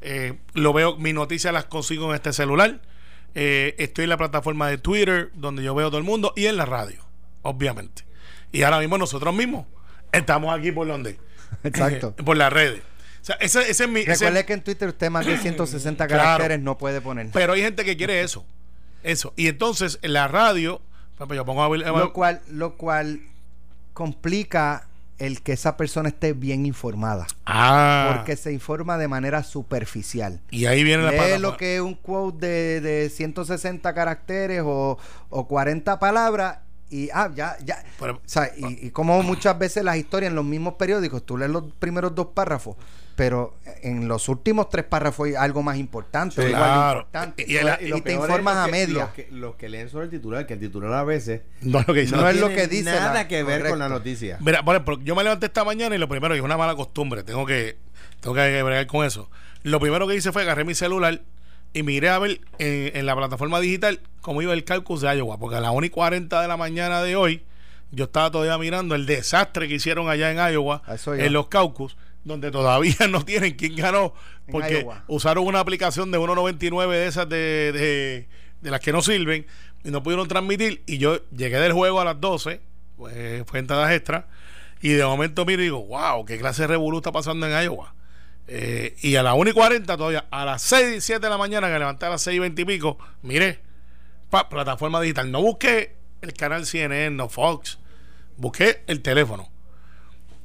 eh, lo veo, mis noticias las consigo en este celular. Eh, estoy en la plataforma de Twitter, donde yo veo todo el mundo, y en la radio, obviamente. Y ahora mismo nosotros mismos estamos aquí por donde? Exacto. por las redes. O sea, ese, ese es mi. ese- Recuerde que en Twitter usted más de 160 Claro. caracteres no puede poner. pero hay gente que quiere eso. Eso. Y entonces en la radio, yo pongo a Bill- Lo cual, lo cual complica el que esa persona esté bien informada. Ah. Porque se informa de manera superficial. y ahí viene la plataforma. lo que es un quote de, de 160 caracteres o, o 40 palabras y ah, ya, ya. Pero- O sea, y, y como muchas veces las historias en los mismos periódicos, tú lees los primeros dos párrafos, pero en los últimos tres párrafos hay algo más importante, Sí, igual claro. importante, Y- y el- y, lo te informas a media. Los que, leen sobre el titular, que el titular a veces No es lo que dice. No es lo que dice nada la- que ver correcto. con la noticia. Mira, por ejemplo, yo me levanté esta mañana y lo primero, y es una mala costumbre, tengo que, tengo que bregar con eso. Lo primero que hice fue agarré mi celular y miré a ver en, en la plataforma digital cómo iba el caucus de Iowa, porque a las 1 y 40 de la mañana de hoy yo estaba todavía mirando el desastre que hicieron allá en Iowa, en los caucus, donde todavía no tienen quién ganó, porque usaron una aplicación de 1.99 de esas de, de, de las que no sirven y no pudieron transmitir. Y yo llegué del juego a las 12, pues fue entradas extra, y de momento miro y digo, wow, qué clase de revolú está pasando en Iowa. Eh, y a las 1 y 40 todavía, a las 6 y 7 de la mañana, que levanté a las 6 y 20 y pico, miré, pa, plataforma digital. No busqué el canal CNN, no Fox, busqué el teléfono.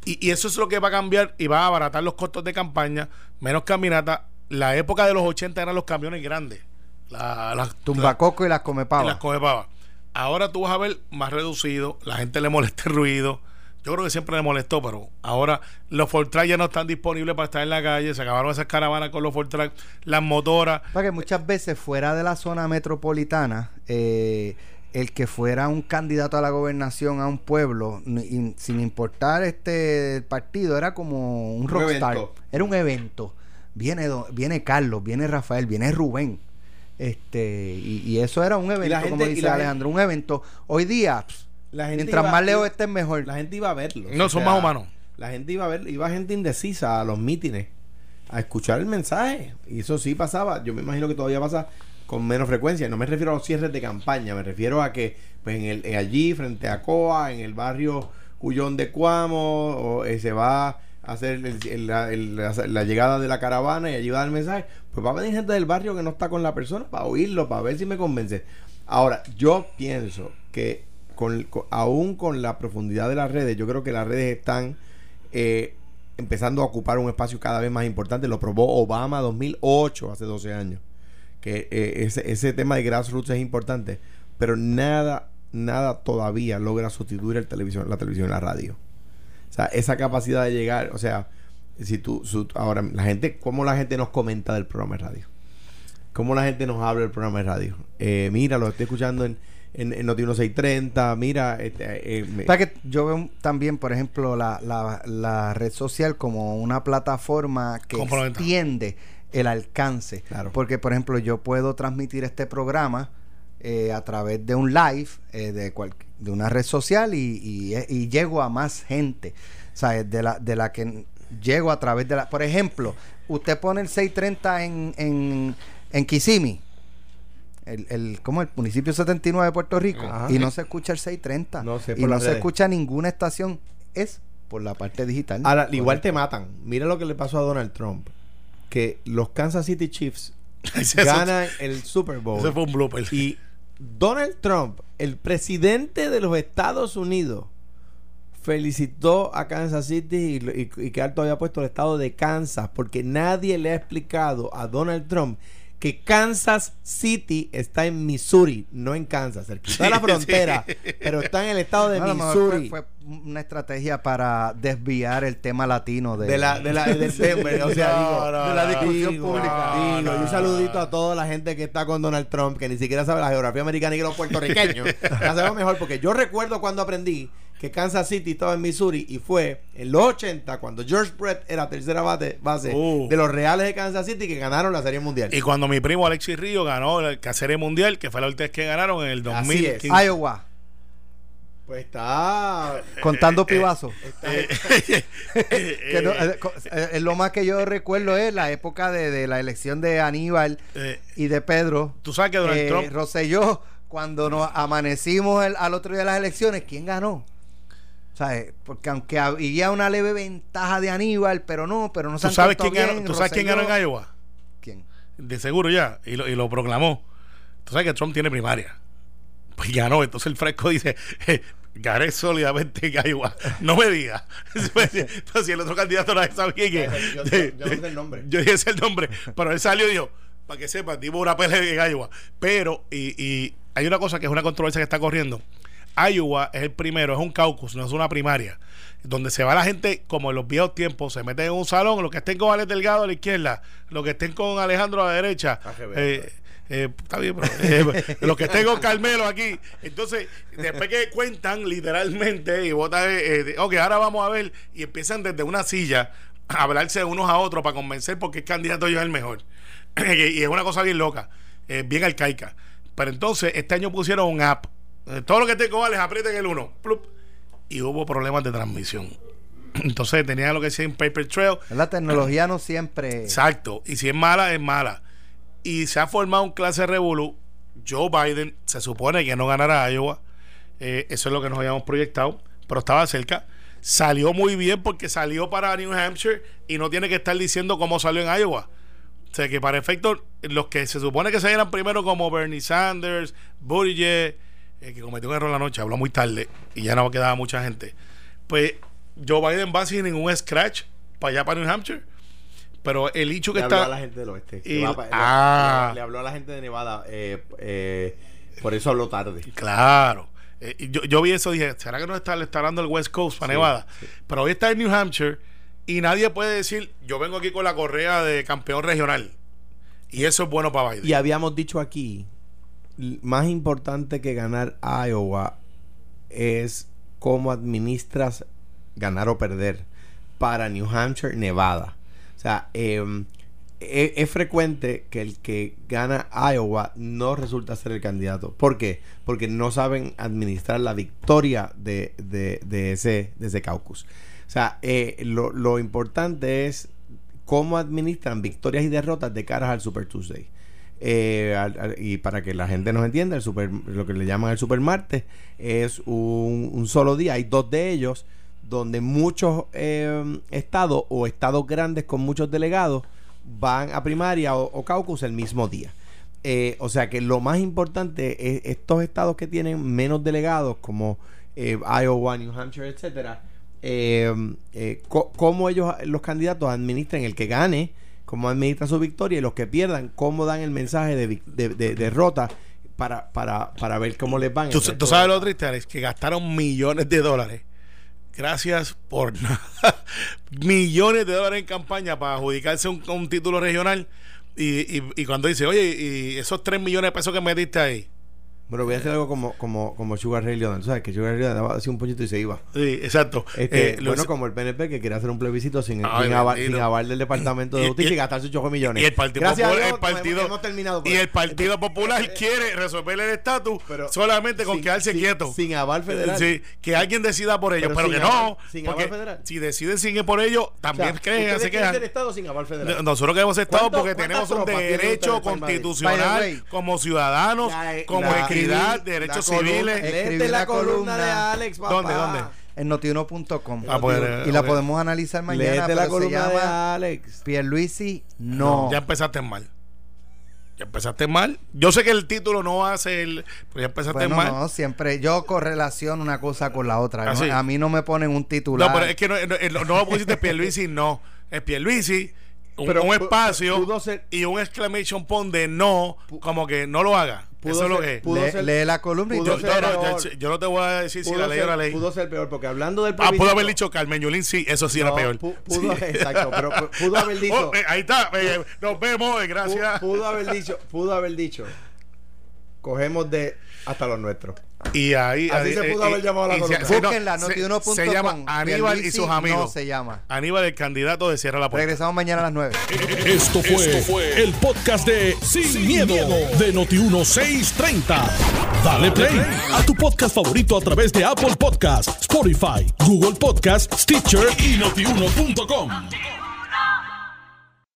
Y, y eso es lo que va a cambiar y va a abaratar los costos de campaña, menos caminata. La época de los 80 eran los camiones grandes. La, las Tumbacoco y las y comepavas. las comepavas. Ahora tú vas a ver más reducido, la gente le molesta el ruido. Yo creo que siempre le molestó, pero ahora los Fortrack ya no están disponibles para estar en la calle. Se acabaron esas caravanas con los Fortrack, las motoras. Para que muchas veces fuera de la zona metropolitana, eh, el que fuera un candidato a la gobernación a un pueblo, sin importar este el partido, era como un rockstar. Era un evento. Viene, viene Carlos, viene Rafael, viene Rubén. Este, y, y eso era un evento, la gente- como y dice la Alejandro, un evento. Hoy día, pss, La gente mientras iba- más lejos estés, mejor. La gente iba a verlo. No, son más humanos. La gente iba a ver, iba gente indecisa a los mítines a escuchar el mensaje. Y eso sí pasaba. Yo me imagino que todavía pasa con menos frecuencia. No me refiero a los cierres de campaña, me refiero a que pues en el, allí, frente a Coa, en el barrio Cuyón de Cuamo, o, eh, se va a hacer el- la llegada de la caravana y allí va a dar el mensaje. Pues va a venir gente del barrio que no está con la persona para oírlo, para ver si me convence. Ahora, yo pienso que con, con- aún con la profundidad de las redes, yo creo que las redes están eh, empezando a ocupar un espacio cada vez más importante. Lo probó Obama 2008, hace 12 años. Que eh, ese, ese tema de grassroots es importante, pero nada, nada todavía logra sustituir el televisión, la televisión y la radio. O sea, esa capacidad de llegar, o sea, si tú, su- ahora, la gente, ¿cómo la gente nos comenta del programa de radio? ¿Cómo la gente nos habla del programa de radio? Eh, mira, lo estoy escuchando en, en, en Noti 1630, mira, este, eh, me- O sea que yo veo también, por ejemplo, la, la, la red social como una plataforma que extiende el alcance. Claro. Porque, por ejemplo, yo puedo transmitir este programa eh, a través de un live eh, de, cual- de una red social y, y, eh, y llego a más gente. O sea, de la, de la que llego a través de la... Por ejemplo, usted pone el 630 en, en, en Kissimmee. El, el, ¿cómo? el municipio 79 de Puerto Rico Ajá. y no se escucha el 630 No sé, y no se escucha ninguna estación es por la parte digital Ahora, igual te matan. Mira lo que le pasó a Donald Trump. Que los Kansas City Chiefs ganan el Super Bowl. Ese fue un blooper. Y Donald Trump, el presidente de los Estados Unidos, felicitó a Kansas City y, lo- y, y que alto había puesto el estado de Kansas, porque nadie le ha explicado a Donald Trump que Kansas City está en Missouri, no en Kansas, cerquita de la Sí, frontera, sí. pero está en el estado de No, Missouri. fue, fue una estrategia para desviar el tema latino de, de la, de la, del tema, o sea, No, digo, no, de la discusión digo, pública. digo, No, y un saludito no. a toda la gente que está con Donald Trump, que ni siquiera sabe la geografía americana y que los puertorriqueños la sabemos mejor, porque yo recuerdo cuando aprendí que Kansas City estaba en Missouri y fue en los 80 cuando George Brett era tercera base, base Uh. de los Reales de Kansas City que ganaron la Serie Mundial. Y cuando mi primo Alexis Río ganó el Serie Mundial, que fue la última vez que ganaron en el Así 2015. es. Iowa Pues está contando pibazos Eh, no- eh, eh, eh, lo más que yo recuerdo es la época de, de la elección de Aníbal eh, y de Pedro Tú sabes que Donald Eh, Trump. Rosselló, cuando nos amanecimos el- al otro día de las elecciones, ¿quién ganó? ¿Sabes? Porque aunque había una leve ventaja de Aníbal, pero no, pero no se ¿Tú sabes quién ganó, ¿tú sabes quién ganó en Iowa? ¿Quién? De seguro ya. Y lo, y lo proclamó. Tú sabes que Trump tiene primaria. Pues ganó. Entonces el fresco dice, eh, gané sólidamente en Iowa. No me digas. Pues, pues, si el otro candidato no sabía quién es. Yo- yo- yo no sé el nombre. Yo dije el nombre. Pero él salió y dijo, para que sepan, dimos una pelea en Iowa. Pero, y, y hay una cosa que es una controversia que está corriendo. Iowa es el primero, es un caucus, no es una primaria. Donde se va la gente, como en los viejos tiempos, se meten en un salón, los que estén con Alex Delgado a la izquierda, los que estén con Alejandro a la derecha. eh, eh, está bien, pero, eh, los que estén con Carmelo aquí. Entonces, después que cuentan literalmente y votan, eh, eh, ok, ahora vamos a ver, y empiezan desde una silla a hablarse unos a otros para convencer porque el candidato yo es el mejor. y es una cosa bien loca, bien arcaica. Pero entonces, este año pusieron un app. Eh, todo lo que esté con Alex, aprieten el 1. Y hubo problemas de transmisión. Entonces tenían lo que decía en Paper Trail. La tecnología no siempre. Exacto. Y si es mala, es mala. Y se ha formado un clase revolu. Joe Biden se supone que no ganará Iowa. Eh, eso es lo que nos habíamos proyectado. Pero estaba cerca. Salió muy bien porque salió para New Hampshire y no tiene que estar diciendo cómo salió en Iowa. O sea que para efecto, los que se supone que salieran primero como Bernie Sanders, Buttigieg, eh, que cometió un error la noche, habló muy tarde y ya no quedaba mucha gente. Pues Joe Biden va sin ningún scratch para allá para New Hampshire. Pero el hecho que le está. habló a la gente del oeste. va le- ah. le, le habló a la gente de Nevada. eh, eh, por eso habló tarde. Claro. Eh, yo, yo vi eso y dije, ¿será que no está, le está dando el West Coast para Sí, Nevada? Pero hoy está en New Hampshire y nadie puede decir, yo vengo aquí con la correa de campeón regional. Y eso es bueno para Biden. Y habíamos dicho aquí, más importante que ganar Iowa es cómo administras ganar o perder para New Hampshire, Nevada. O sea, eh, e- es, frecuente que el que gana Iowa no resulta ser el candidato. ¿Por qué? Porque no saben administrar la victoria de, de- de ese, de ese caucus. O sea, eh, lo, lo importante es cómo administran victorias y derrotas de caras al Super Tuesday. Eh, al- y para que la gente nos entienda, el super, lo que le llaman el Super Martes es un, solo día. Hay dos de ellos donde muchos eh, estados o estados grandes con muchos delegados van a primaria o, caucus el mismo día. Eh, o sea que lo más importante es estos estados que tienen menos delegados como eh, Iowa, New Hampshire, etcétera, eh, cómo ellos, los candidatos administran el que gane, cómo administran su victoria y los que pierdan, cómo dan el mensaje de, vic- de- de derrota para, para, para ver cómo les van. ¿Tú, tú sabes lo triste, Alex? Que gastaron millones de dólares. Gracias por nada. millones de dólares en campaña para adjudicarse un, un título regional. Y, y, y cuando dice, oye, y esos 3 millones de pesos que metiste ahí. Bueno, voy a hacer algo como, como, como Sugar Ray Leonard. ¿Sabes? Que Sugar Ray Leonard daba así un poquito y se iba. Sí, exacto. Este, Eh, bueno, como el PNP que quiere hacer un plebiscito sin, Ay, sin, aval, sin aval del Departamento de Y- Justicia y, y- gastar sus 8 millones. y el Partido Gracias Popular, Dios, el partido, hemos, terminado con y el. Partido Popular quiere resolver el estatus solamente con sin- quedarse sin- quieto. sin aval federal. Sí, que alguien decida por ellos, Pero pero, que aval- no. sin aval federal. si deciden sin por ellos, O sea, también creen, se ser Estado sin aval federal. Nosotros queremos Estado ¿Cuánto- porque tenemos un derecho constitucional como ciudadanos, como la- la derechos columna- civiles. Eh, Escribí la la columna columna. de Alex, papá. ¿Dónde, dónde? En notiuno.com. Ah, pues, y la podemos analizar mañana. Léete la columna de Alex. Pierluisi, no. Ya empezaste mal. Ya empezaste mal. Yo sé que el título no va a ser, pero ya empezaste Bueno, mal. no, siempre yo correlaciono una cosa con la otra. Ah, ¿no? sí. A mí no me ponen un titular. No, pero es que no, no, no, no pusiste Pierluisi, no. Es Pierluisi, un, Pero un espacio y un exclamation point de no, como que no lo haga. Pudo Eso es lo es. pudo lee, ser- lee la columna y pudo tú Yo, ser no, yo- yo no te voy a decir si Pudo la ley o la ley. Pudo ser peor, porque hablando del Ah, pudo haber dicho Carmen Yulín, sí, eso sí era peor. pu- pudo, Sí. Exacto, pero pu- pudo haber dicho. Oh, eh, ahí está, eh, nos vemos, eh, gracias. pu- Pudo haber dicho, pudo haber dicho. Cogemos de hasta los nuestros. Y ahí. Así ahí, se eh, pudo haber y- llamado la columna. no, Búsquenla, se- llama Aníbal y sus amigos. No se llama. Aníbal, el candidato de Cierra la Puerta. Regresamos mañana a las 9. Esto fue, el podcast de Sin, miedo, de Noti1630. Dale play a tu podcast favorito a través de Apple Podcasts, Spotify, Google Podcasts, Stitcher y notiuno.com.